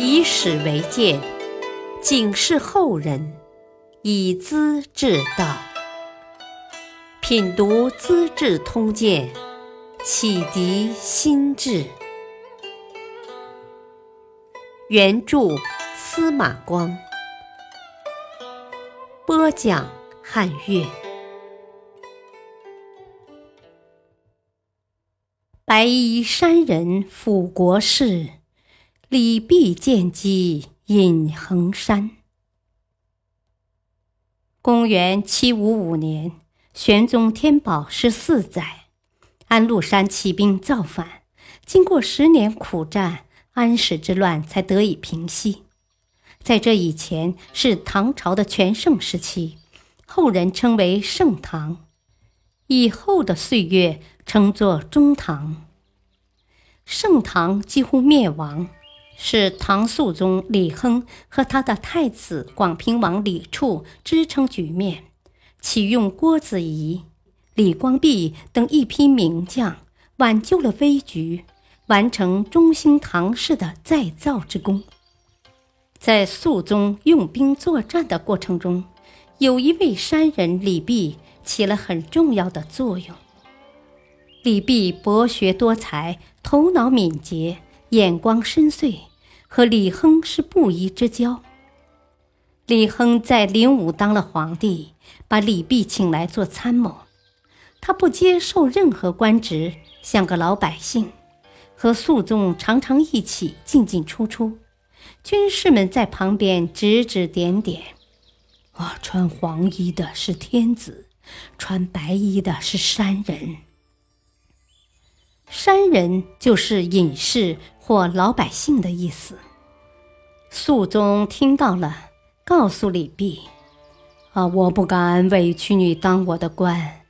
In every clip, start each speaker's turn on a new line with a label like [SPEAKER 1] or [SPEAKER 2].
[SPEAKER 1] 以史为鉴，警示后人，以资治道。品读《资治通鉴》，启迪心智。原著司马光，播讲汉乐。白衣山人辅国事，李泌见机隐衡山。公元七五五年，玄宗天宝十四载，安禄山起兵造反，经过十年苦战，安史之乱才得以平息。在这以前是唐朝的全盛时期，后人称为盛唐。以后的岁月称作中唐。盛唐几乎灭亡，是唐肃宗李亨和他的太子广平王李处支撑局面，启用郭子仪、李光弼等一批名将，挽救了危局，完成中兴唐氏的再造之功。在肃宗用兵作战的过程中，有一位山人李泌。起了很重要的作用。李泌博学多才，头脑敏捷，眼光深邃，和李亨是布衣之交。李亨在灵武当了皇帝，把李泌请来做参谋。他不接受任何官职，像个老百姓，和肃宗常常一起进进出出。军士们在旁边指指点点：“啊，穿黄衣的是天子。”穿白衣的是山人，山人就是隐士或老百姓的意思。肃宗听到了，告诉李泌：“啊，我不敢委屈你当我的官，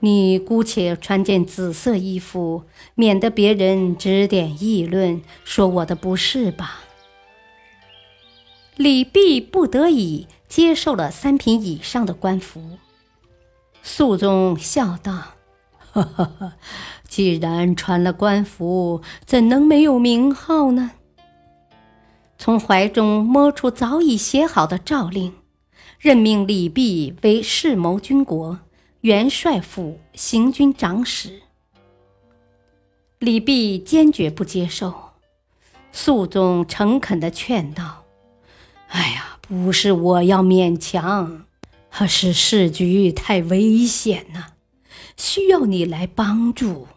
[SPEAKER 1] 你姑且穿件紫色衣服，免得别人指点议论，说我的不是吧。”李泌不得已接受了三品以上的官服。肃宗笑道：“哈哈哈，既然穿了官服，怎能没有名号呢？”从怀中摸出早已写好的诏令，任命李泌为侍谋军国、元帅府行军长史。李泌坚决不接受，肃宗诚恳地劝道：“哎呀，不是我要勉强。”而是时局太危险呐，需要你来帮助。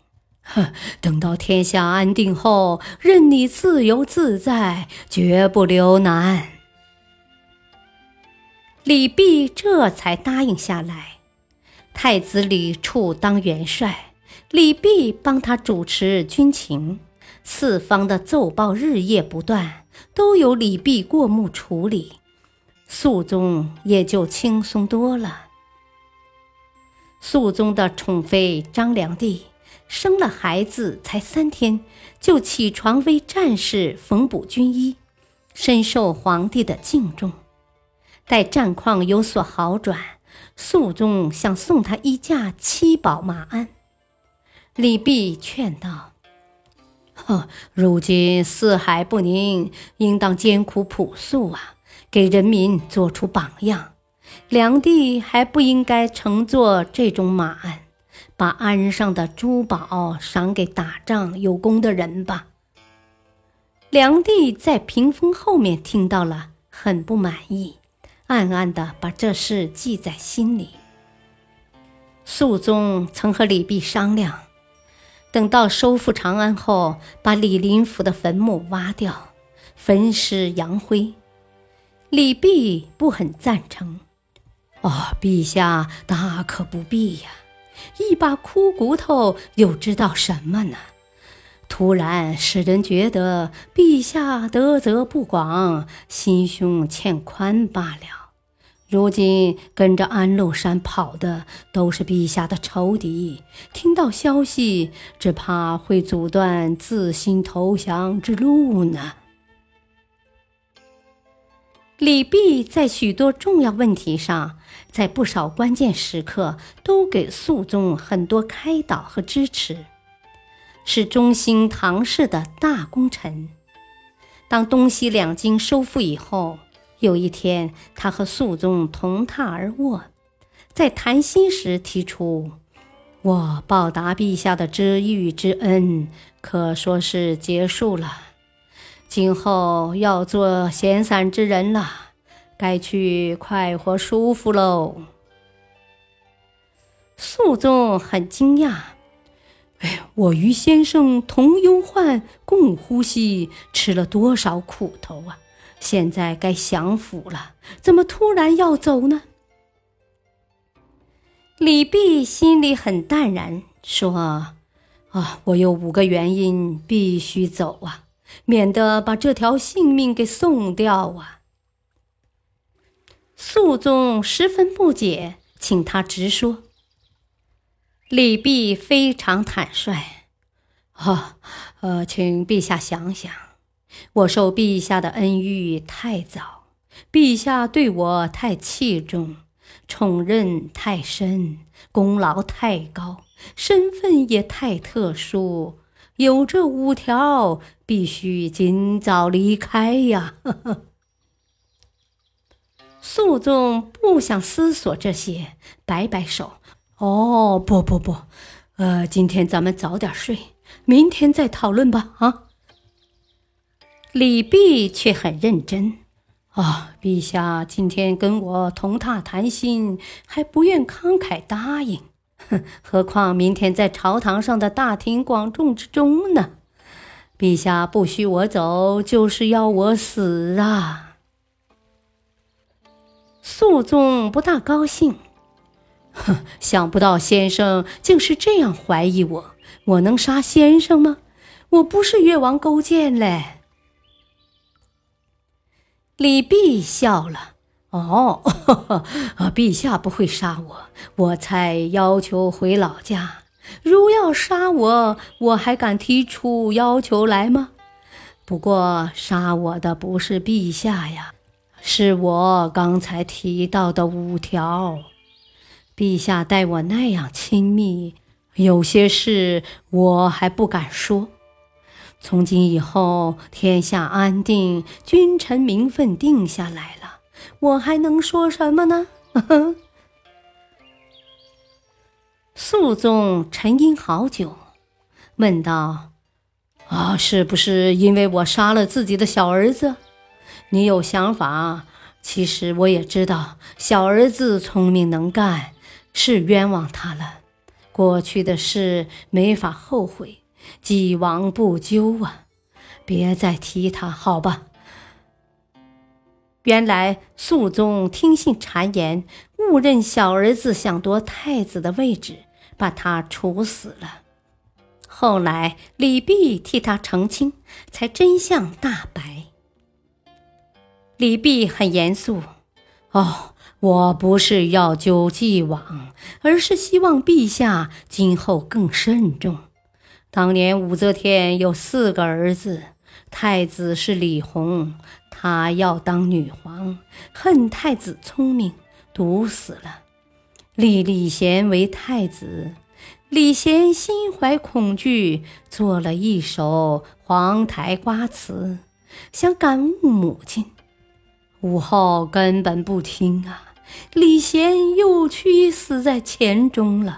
[SPEAKER 1] 哼，等到天下安定后，任你自由自在，绝不留难。李泌这才答应下来。太子李处当元帅，李泌帮他主持军情，四方的奏报日夜不断，都由李泌过目处理。肃宗也就轻松多了。肃宗的宠妃张良娣生了孩子才三天，就起床为战士缝补军衣，深受皇帝的敬重。待战况有所好转，肃宗想送他一架七宝马鞍。李泌劝道：“呵，如今四海不宁，应当艰苦朴素啊。”给人民做出榜样，梁帝还不应该乘坐这种马鞍，把鞍上的珠宝赏给打仗有功的人吧。梁帝在屏风后面听到了，很不满意，暗暗的把这事记在心里。肃宗曾和李泌商量，等到收复长安后，把李林甫的坟墓挖掉，焚尸扬灰。李泌不很赞成，哦，陛下大可不必呀！一把枯骨头又知道什么呢？突然使人觉得陛下德泽不广，心胸欠宽罢了。如今跟着安禄山跑的都是陛下的仇敌，听到消息，只怕会阻断自新投降之路呢。李泌在许多重要问题上，在不少关键时刻都给肃宗很多开导和支持，是中兴唐氏的大功臣。当东西两京收复以后，有一天，他和肃宗同榻而卧，在谈心时提出：“我报答陛下的知遇之恩，可说是结束了。今后要做闲散之人了，该去快活舒服喽。”肃宗很惊讶：“哎，我与先生同忧患，共呼吸，吃了多少苦头啊！”现在该享福了，怎么突然要走呢？李泌心里很淡然，说：“啊，我有五个原因必须走啊，免得把这条性命给送掉啊。”肃宗十分不解，请他直说。李泌非常坦率：“啊，呃，请陛下想想。”我受陛下的恩遇太早，陛下对我太器重，宠任太深，功劳太高，身份也太特殊，有这五条，必须尽早离开呀！呵呵肃宗不想思索这些，摆摆手：“哦，不不不，呃，今天咱们早点睡，明天再讨论吧。”啊。李泌却很认真，啊，陛下今天跟我同榻谈心，还不愿慷慨答应，哼 何况明天在朝堂上的大庭广众之中呢？陛下不许我走，就是要我死啊！肃宗不大高兴，哼，想不到先生竟是这样怀疑我，我能杀先生吗？我不是越王勾践嘞！李泌笑了：“哦，陛下不会杀我，我才要求回老家。如要杀我，我还敢提出要求来吗？不过杀我的不是陛下呀，是我刚才提到的五条。陛下待我那样亲密，有些事我还不敢说。”从今以后，天下安定，君臣名分定下来了，我还能说什么呢？肃宗沉吟好久，问道：“啊，是不是因为我杀了自己的小儿子？你有想法？其实我也知道，小儿子聪明能干，是冤枉他了。过去的事没法后悔。”既往不咎啊！别再提他，好吧？原来肃宗听信谗言，误认小儿子想夺太子的位置，把他处死了。后来李泌替他澄清，才真相大白。李泌很严肃：“哦，我不是要究既往，而是希望陛下今后更慎重。”当年武则天有四个儿子，太子是李弘，他要当女皇，恨太子聪明，毒死了，立李贤为太子。李贤心怀恐惧，做了一首黄台瓜词，想感悟母亲。武后根本不听啊，李贤又屈死在黔中了。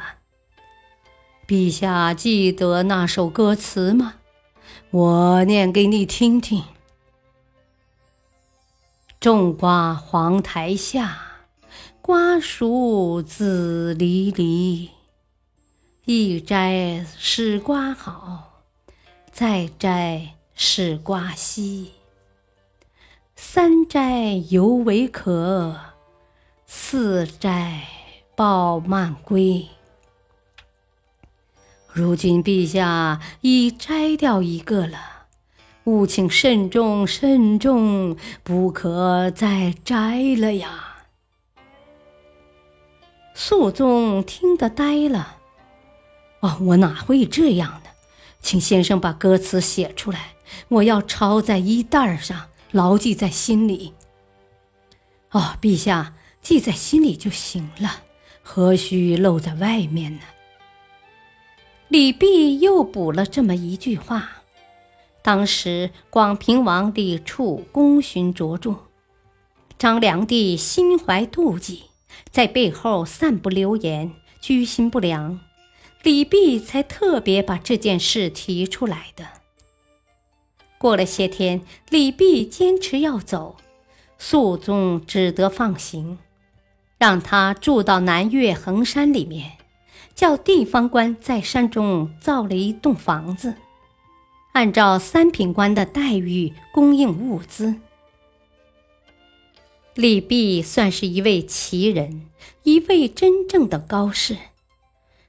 [SPEAKER 1] 陛下记得那首歌词吗？我念给你听听：“种瓜黄台下，瓜熟子离离。一摘使瓜好，再摘使瓜稀。三摘犹为可，四摘抱蔓归。”如今陛下已摘掉一个了，务请慎重慎重，不可再摘了呀！肃宗听得呆了。哦，我哪会这样呢？请先生把歌词写出来，我要抄在衣袋上，牢记在心里。哦，陛下记在心里就行了，何须露在外面呢？李泌又补了这么一句话：“当时广平王李处功勋卓著，张良帝心怀妒忌，在背后散布流言，居心不良，李泌才特别把这件事提出来的。过了些天，李泌坚持要走，肃宗只得放行，让他住到南岳衡山里面，叫地方官在山中造了一栋房子。按照三品官的待遇供应物资，李泌算是一位奇人，一位真正的高士。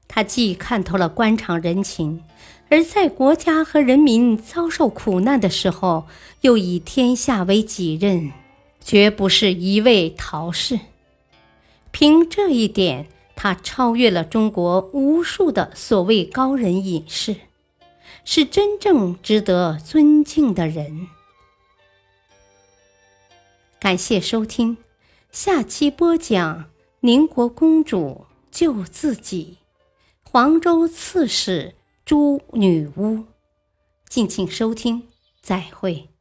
[SPEAKER 1] 他既看透了官场人情，而在国家和人民遭受苦难的时候，又以天下为己任，绝不是一味逃士。凭这一点，他超越了中国无数的所谓高人隐士。是真正值得尊敬的人。感谢收听，下期播讲宁国公主救自己，黄州刺史诛女巫。敬请收听，再会。